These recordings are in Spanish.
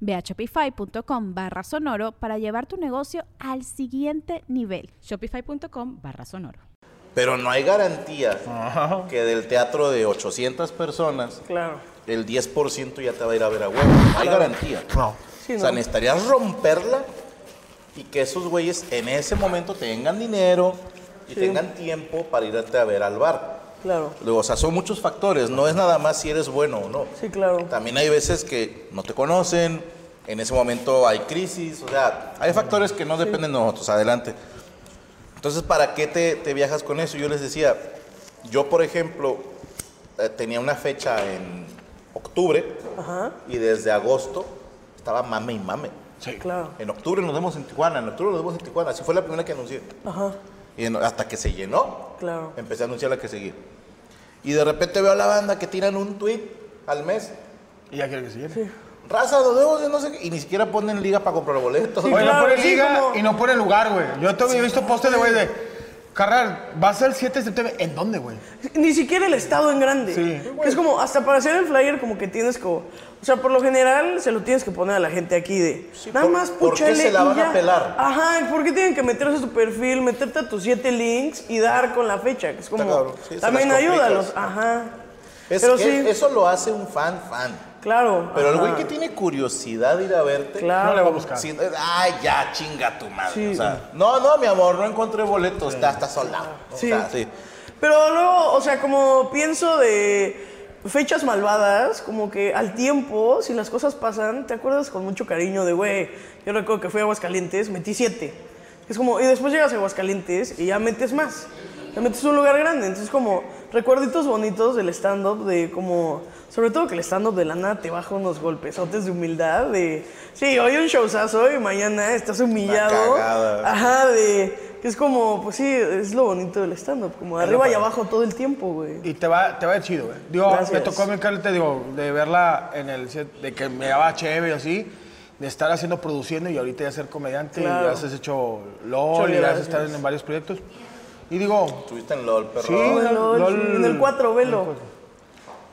Ve a shopify.com barra sonoro para llevar tu negocio al siguiente nivel. Shopify.com barra sonoro. Pero no hay garantía que del teatro de 800 personas, Claro. el 10% ya te va a ir a ver a huevo. No hay garantía. No. Sí, O sea, necesitarías romperla y que esos güeyes en ese momento tengan dinero y Sí. tengan tiempo para irte a ver al bar. Claro. O sea, son muchos factores. No es nada más si eres bueno o no. Sí, claro. También hay veces que no te conocen, en ese momento hay crisis, o sea, hay factores que no dependen de nosotros, adelante. Entonces, ¿para qué te, te viajas con eso? Yo les decía, yo por ejemplo, eh, tenía una fecha en octubre Ajá. y desde agosto estaba mame y mame. Sí. Claro. En octubre nos vemos en Tijuana, en octubre nos vemos en Tijuana, así fue la primera que anuncié. Ajá. Y hasta que se llenó, Claro. empecé a anunciar la que seguía. Y de repente veo a la banda que tiran un tweet al mes Y ya quiero que siga. Sí. Raza, nos vemos de no sé qué. Y ni siquiera ponen liga para comprar boletos. Sí, Oye, claro, no pone sí, liga como- y no pone lugar, güey. Yo todavía he visto postes de güey de. Carnal, va a ser el 7 de septiembre. ¿En dónde, güey? Ni siquiera el estado en grande. Sí. Que es como, hasta para hacer el flyer, como que tienes como. O sea, por lo general se lo tienes que poner a la gente aquí de. nada por- más ¿por qué se la van a ya". pelar? Ajá, ¿por qué tienen que meterse a tu perfil, meterte a tus siete links y dar con la fecha? Que es como. sí, también ayúdalos. Ajá. Es Pero que sí. Eso lo hace un fan, fan. Claro. Pero el güey que tiene curiosidad de ir a verte. Claro. No le va a buscar. ay, ya, chinga tu madre. Sí. O sea, no, no, mi amor, no encontré boletos. Está, está soldado. ¿no? Sí. O sea, sí. Pero luego, o sea, como pienso de fechas malvadas, como que al tiempo, si las cosas pasan, te acuerdas con mucho cariño de, güey, yo recuerdo que fui a Aguascalientes, metí siete. Es como, y después llegas a Aguascalientes y ya metes más. Ya metes un lugar grande. Entonces, como recuerditos bonitos del stand-up, de como, sobre todo que el stand-up de la nada te baja unos golpesotes de humildad, de, sí, hoy un showzazo y mañana estás humillado. Ajá, de, que es como, pues sí, es lo bonito del stand-up, como de arriba y abajo todo el tiempo, güey. Y te va, te va a ir chido, güey. Digo, Gracias. me tocó a mí, Carlos, te digo, de verla en el set, de que me daba chévere y así, de estar haciendo, produciendo y ahorita ya ser comediante Claro. y ya has hecho LOL y ya has estado en, en varios proyectos. Y digo, Estuviste en LOL, perro. Sí. En, LOL, en el 4, velo.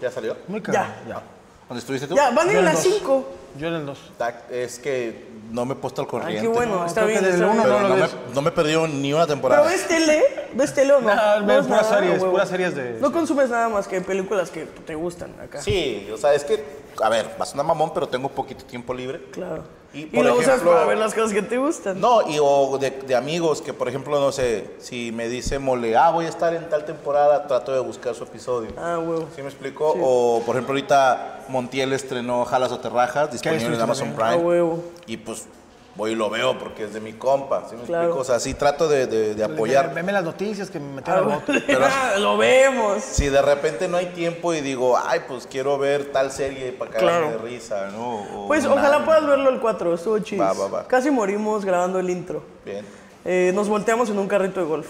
¿Ya salió? muy caro. Ya. ya. ¿Dónde estuviste tú? Ya, van en en las dos. 5. Yo en el 2. Ta- Es que no me he puesto al Ay, corriente. qué bueno, No, está bien. está uno no no, me, no me he perdido ni una temporada. ¿Pero ves tele? ¿Ves tele o no? No, No ves es puras series, puras series de- No consumes nada más que películas que te gustan acá. Sí, o sea, es que, a ver, va a mamón, pero tengo poquito tiempo libre. Claro. Y, Y, por lo usas para ver las cosas que te gustan. No, y o de, de amigos que, por ejemplo, no sé, si me dice Mole, ah, voy a estar en tal temporada, trato de buscar su episodio. Ah, huevo. ¿Sí me explico? O, por ejemplo, ahorita Montiel estrenó Jalas o Terrajas, disponible en Amazon también? Ah, Prime. huevo. Y pues voy y lo veo porque es de mi compa, ¿sí me Claro. explico? O sea, sí trato de, de- de apoyar. Veme las noticias que me Ah, metieron bote. Pero- lo vemos. Si de repente no hay tiempo y digo, ay, pues quiero ver tal serie para cagarme Claro. de risa, ¿no? O Pues una- ojalá puedas verlo el 4, estuvo chido. Va, va, va. Casi morimos grabando el intro. Bien. Eh, nos volteamos en un carrito de golf.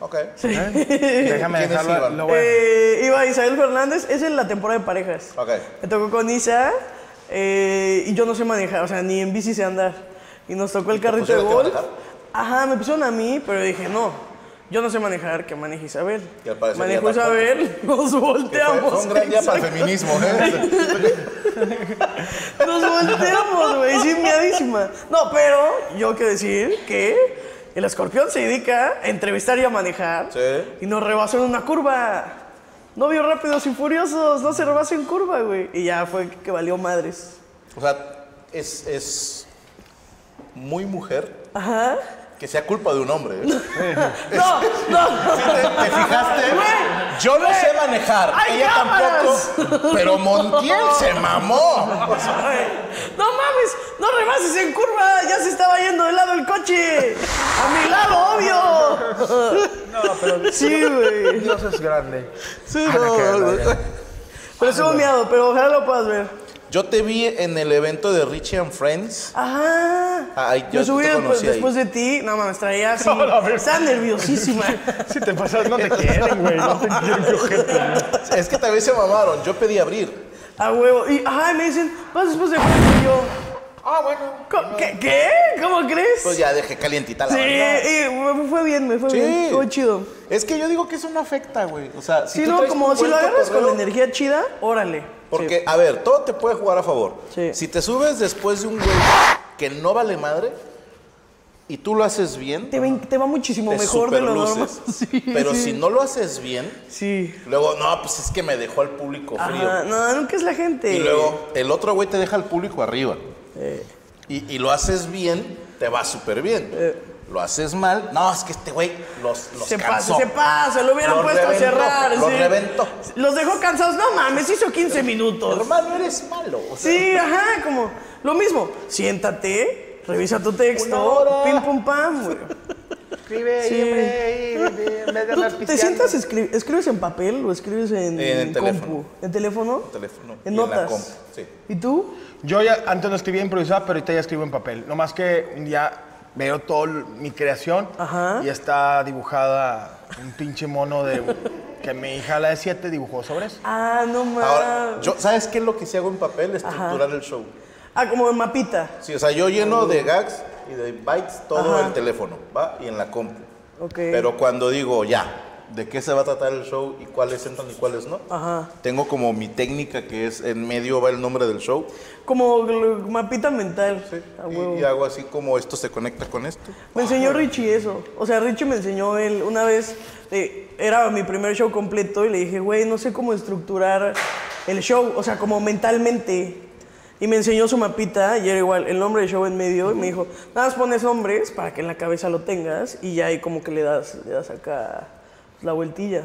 Ok. ¿Eh? Déjame ¿Quiénes dejarlo. iban? Lo a- Eh, iba Isabel Fernández, es en la temporada de parejas. Ok. Me tocó con Isa eh, y yo no sé manejar, o sea, ni en bici sé andar. Y nos tocó el carrito de golf. Ajá, me pusieron a mí, pero dije, no, yo no sé manejar, que maneje Isabel. Parecer Manejo. Isabel, nos Que volteamos. fue un gran día para el feminismo, ¿eh? Nos volteamos, güey, sí, miadísima. No, pero yo quiero decir que el escorpión se dedica a entrevistar y a manejar. Sí. Y nos rebasó en una curva. No vio rápidos y furiosos, no se rebasó en curva, güey. Y ya fue que valió madres. O sea, es, es muy mujer Ajá. Que sea culpa de un hombre. ¿eh? No, no. Sí te yo no sé manejar, ¡Hay ella cámaras! tampoco, pero Montiel se mamó. Ay, No mames, no rebases en curva, ya se estaba yendo de lado el coche. A mi lado, obvio. No, pero Sí, güey. Dios es grande. Sí, Ah, no, que no. Pero estuvo miado, pero ojalá lo puedas ver. Yo te vi en el evento de Richie and Friends. Ajá. Ay, yo Yo subí te después, conocí después de ti. No mames, traía así. No. Estaba nerviosísima. Si te pasas, no te quieren, güey. No te quieren, güey. Es que también se mamaron, yo pedí abrir. A huevo. Y, ajá, me dicen, vas después de Franco y yo. Ah, bueno. "¿Co- ¿Qué? ¿Qué? ¿Cómo crees? Pues ya dejé calientita la sí, banda. y me fue bien, me fue Sí. bien. Estuvo chido. Es que yo digo que eso no afecta, güey. O sea, si Si tú no, traes como un si buen lo agarras con cotorreo- energía chida, órale. Porque, a ver, todo te puede jugar a favor. Sí. Si te subes después de un güey que no vale madre y tú lo haces bien, Te, ven- te va muchísimo te mejor de lo normal. superluces. Sí, Pero sí. si no lo haces bien, Sí. luego, no, pues es que me dejó al público frío. Ajá, no, nunca es la gente. Y luego el otro güey te deja al público arriba. Y, y lo haces bien, te va súper bien. Lo haces mal, no, es que este güey los, los Se cansó. pasa, se pasa, lo hubieran Los puesto reventó, a cerrar. los sí. reventó. Los dejó cansados. No mames, hizo 15 minutos. Hermano, eres malo. o sea, Sí, ajá, como lo mismo. Siéntate, revisa tu texto, pim pum pam. güey. Escribe Sí. ahí, en vez de ¿Tú andar te sientas, escri- escribes en papel o escribes en, En teléfono. compu? ¿En teléfono? En teléfono y ¿En en la notas? compu, sí. ¿Y tú? Yo ya antes no escribía improvisado, pero ahorita ya escribo en papel. No más que un día veo toda mi creación Ajá. y está dibujada un pinche mono de que mi hija, la de 7, dibujó sobre eso. Ah, no mames. Ahora, yo, ¿sabes qué es lo que sí hago en papel? Estructurar el show. Ah, como en mapita. Sí, o sea, yo lleno de gags y de bytes todo Ajá. el teléfono, ¿va? Y en la compu. Ok. Pero cuando digo, ya, ¿de qué se va a tratar el show y cuáles entran y cuáles no? Ajá. Tengo como mi técnica que es en medio va el nombre del show. Como mapita mental. A huevo. Y, y hago así como esto se conecta con esto. Me enseñó Richie eso. O sea, Richie me enseñó él una vez. eh, era mi primer show completo y le dije, güey, no sé cómo estructurar el show. O sea, como mentalmente. Y me enseñó su mapita y era igual, el nombre del show en medio. Y me dijo, nada más pones nombres para que en la cabeza lo tengas y ya ahí como que le das, le das acá la vueltilla.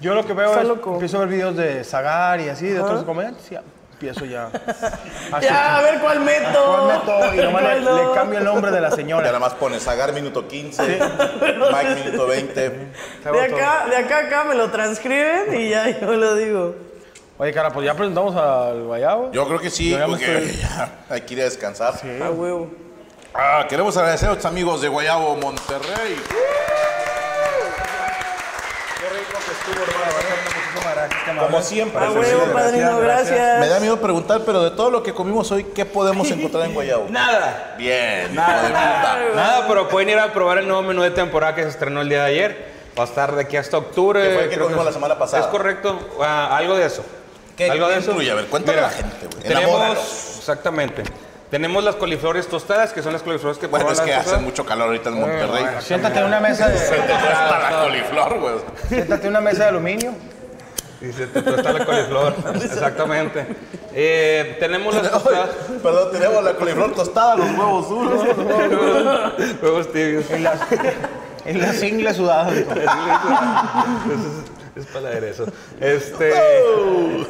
Yo lo que veo Está es, loco. empiezo a ver videos de Zagar y así, de Ajá. otros comediantes, y ya empiezo ya. Así Ya, a ver cuál meto. ¿Cuál meto? Y nomás le, ¿Cuál no? le cambio el nombre de la Ya señora. nada más pones Agar minuto 15, Mike minuto 20. De acá, de acá a acá me lo transcriben y ya yo lo digo. Oye, cara, pues ya presentamos al Guayabo. Yo creo que sí, Yo porque estoy- ya hay que ir a descansar. A huevo. Ah, queremos agradecer a nuestros amigos de Guayabo Monterrey. Qué rico que estuvo, hermano. Como siempre. A huevo, padrino, gracias. Me da miedo preguntar, pero de todo lo que comimos hoy, ¿qué podemos encontrar en Guayabo? Nada. Bien, Nada, nada, pero pueden ir a probar el nuevo menú de temporada que se estrenó el día de ayer. Va a estar de aquí hasta octubre. Que fue el que comimos la semana pasada. Es correcto, ah, algo de eso. ¿Qué- algo qué de eso. incluye? A ver, cuéntale a la gente, güey. Tenemos, Enamóralos. exactamente. Tenemos las coliflores tostadas, que son las coliflores que Bueno, es que hace tostadas. mucho calor ahorita en Monterrey. Siéntate en una mesa de, Se te cuesta la coliflor, güey. siéntate en una mesa de aluminio. Y se te tuesta la coliflor, exactamente. Eh, tenemos las tostadas, Perdón, tenemos la coliflor tostada, los huevos duros. huevos tibios. En las, en las ingles sudadas. Es para el aderezo. Este,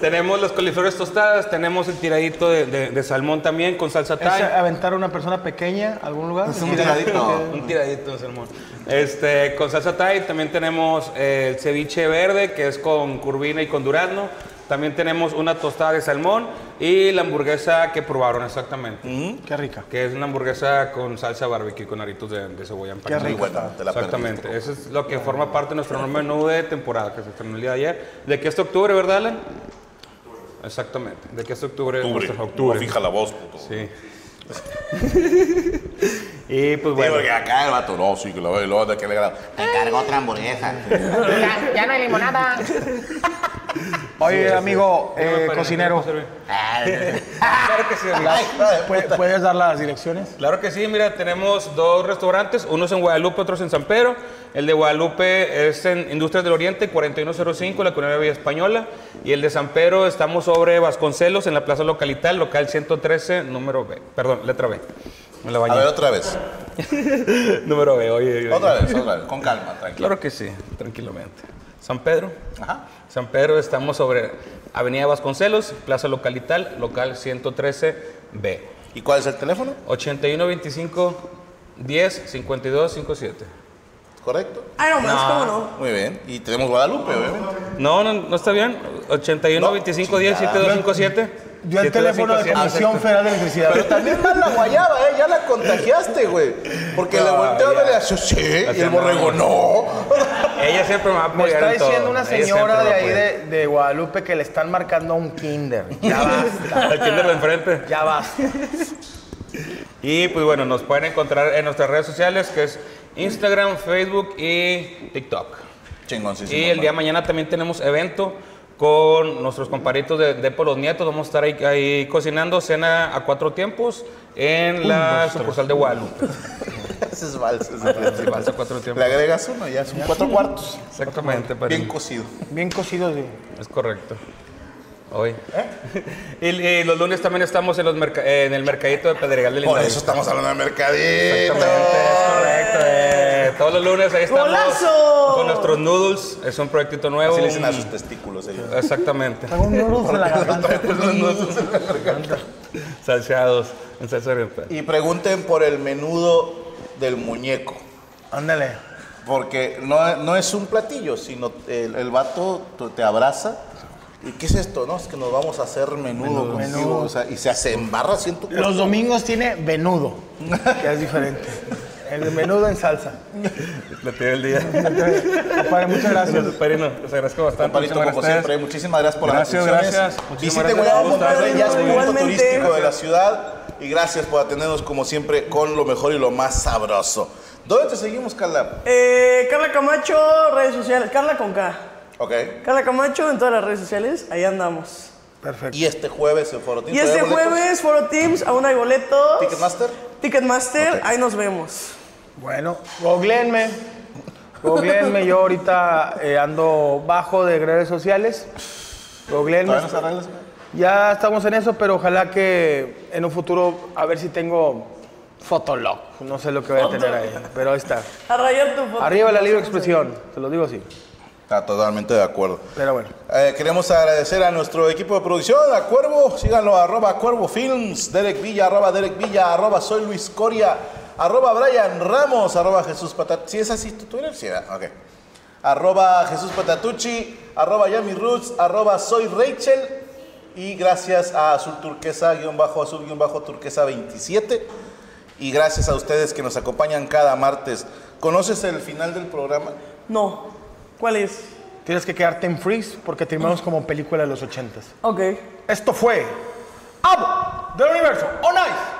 tenemos las coliflores tostadas, tenemos el tiradito de, de- de salmón también con salsa ¿Es thai. aventar a una persona pequeña a algún lugar? un tiradito. Un tiradito de salmón. Este, con salsa thai también tenemos el ceviche verde, que es con curvina y con durazno. También tenemos una tostada de salmón y la hamburguesa que probaron exactamente. Qué rica. Que es una hamburguesa con salsa barbecue con aritos de, de cebolla Qué rico. buena, te la Exactamente, perdiste. eso es lo que forma parte de nuestro nuevo menú de temporada que se estrenó el día de ayer. ¿De qué es octubre, verdad, Alan? Exactamente, de qué es octubre. Octubre. nuestro No fija la voz, puto. Sí. y pues Sí, bueno. porque acá el vato, no, sí, que lo ve, luego de que le grado. Te encargo otra hamburguesa. Ya, ya no hay limonada. Oye, amigo eh, cocinero. Claro que sí, amigo. ¿pue- ¿puedes dar las direcciones? Claro que sí, mira, tenemos dos restaurantes, unos en Guadalupe, otros en San Pedro. El de Guadalupe es en Industrias del Oriente, 4105, la Colonia Villa Española. Y el de San Pedro estamos sobre Vasconcelos, en la Plaza Localital, local 113, número B. Perdón, letra B. Me la A ver, otra vez. número B, oye, oye, oye. Otra vez, otra vez. Con calma, tranquilo. Claro que sí, tranquilamente. San Pedro. Ajá. San Pedro estamos sobre Avenida Vasconcelos, Plaza Localital, local 113B. ¿Y cuál es el teléfono? 8125 10 52 57. ¿Correcto? Ay, no más. ¿cómo no? Muy bien. Y tenemos Guadalupe, obviamente. No, no, no está bien. 81 No, 25 10 chingada. 7257. Yo el teléfono de Comisión Federal de Electricidad. Pero también más la guayaba, ¿eh? Ya la contagiaste, güey. Porque le volteó a ver y hace, sí, y el borrego, no. Ella siempre me va a Me apoyar está diciendo una señora de ahí de, de Guadalupe que le están marcando a un kinder. Ya basta. Al kinder de enfrente. Ya basta. Y pues bueno, nos pueden encontrar en nuestras redes sociales, que es Instagram, Facebook y TikTok. Chingoncísimo. Y el día de mañana también tenemos evento con nuestros comparitos de, de por los nietos. Vamos a estar ahí, ahí cocinando cena a cuatro tiempos en la sucursal de Guadalupe. Ese es vals. ese es cuatro Le tiempos. agregas uno, ya son cuatro cuartos. Exactamente. Bien cocido. Bien cocido, sí. Es correcto. Hoy. Y, y los lunes también estamos en, los merca- en el mercadito de Pedregal del Por eso estamos hablando de mercadito. Exactamente, es correcto. eh. Todos los lunes ahí estamos ¡Golazo! con nuestros noodles. Es un proyectito nuevo. Así le dicen a sus testículos ellos. Exactamente. Nudo en la garganta. Salseados en salsa oriental. Y pregunten por el menudo del muñeco. Ándale. Porque no, no es un platillo, sino el, el vato te- abraza. ¿Y qué es esto? No, es que nos vamos a hacer menudo, contigo. Menudo. O sea, y se hace embarra así en tu cuerpo. Los domingos tiene venudo, que es diferente. El menudo en salsa. Le pido el día. Compadre, muchas gracias. Padrino, les agradezco bastante. Comparito, Muchas como gracias. siempre, muchísimas gracias por Gracias, las gracias. Visiten gracias. Guadalupe, Gracias, ya es un punto turístico de la ciudad. Y gracias por atendernos, como siempre, con lo mejor y lo más sabroso. ¿Dónde te seguimos, Carla? Eh, Carla Camacho, redes sociales. Carla con K. Ok. Carla Camacho en todas las redes sociales. Ahí andamos. Perfecto. Y este jueves en Foro Team, Y este jueves, Foro Teams, aún hay boletos. Ticketmaster. Ticketmaster, ahí nos vemos. Bueno, googleenme. Googleenme. Yo ahorita eh, ando bajo de redes sociales. Googleenme. Ya estamos en eso, pero ojalá que en un futuro a ver si tengo Fotolog. No sé lo que voy a tener ahí, pero ahí está. Arriba la libre expresión, te lo digo así. Está totalmente de acuerdo. Pero bueno. Eh, queremos agradecer a nuestro equipo de producción, a Cuervo, síganlo, arroba Cuervo Films, Derek Villa, arroba Derek Villa, arroba Soy Luis Coria, arroba Brian Ramos, arroba Jesús Patat. ¿Sí es así tu Twitter? Sí, ¿verdad? ok. Arroba Jesús Patatucci, arroba Yami Roots, arroba Soy Rachel. Y gracias a Azul Turquesa, guion bajo, azul guion bajo Turquesa 27. Y gracias a ustedes que nos acompañan cada martes. ¿Conoces el final del programa? No. ¿Cuál es? Tienes que quedarte en freeze porque terminamos como película de los ochentas. Ok. Esto fue Abo del Universo. ¡Oh, nice!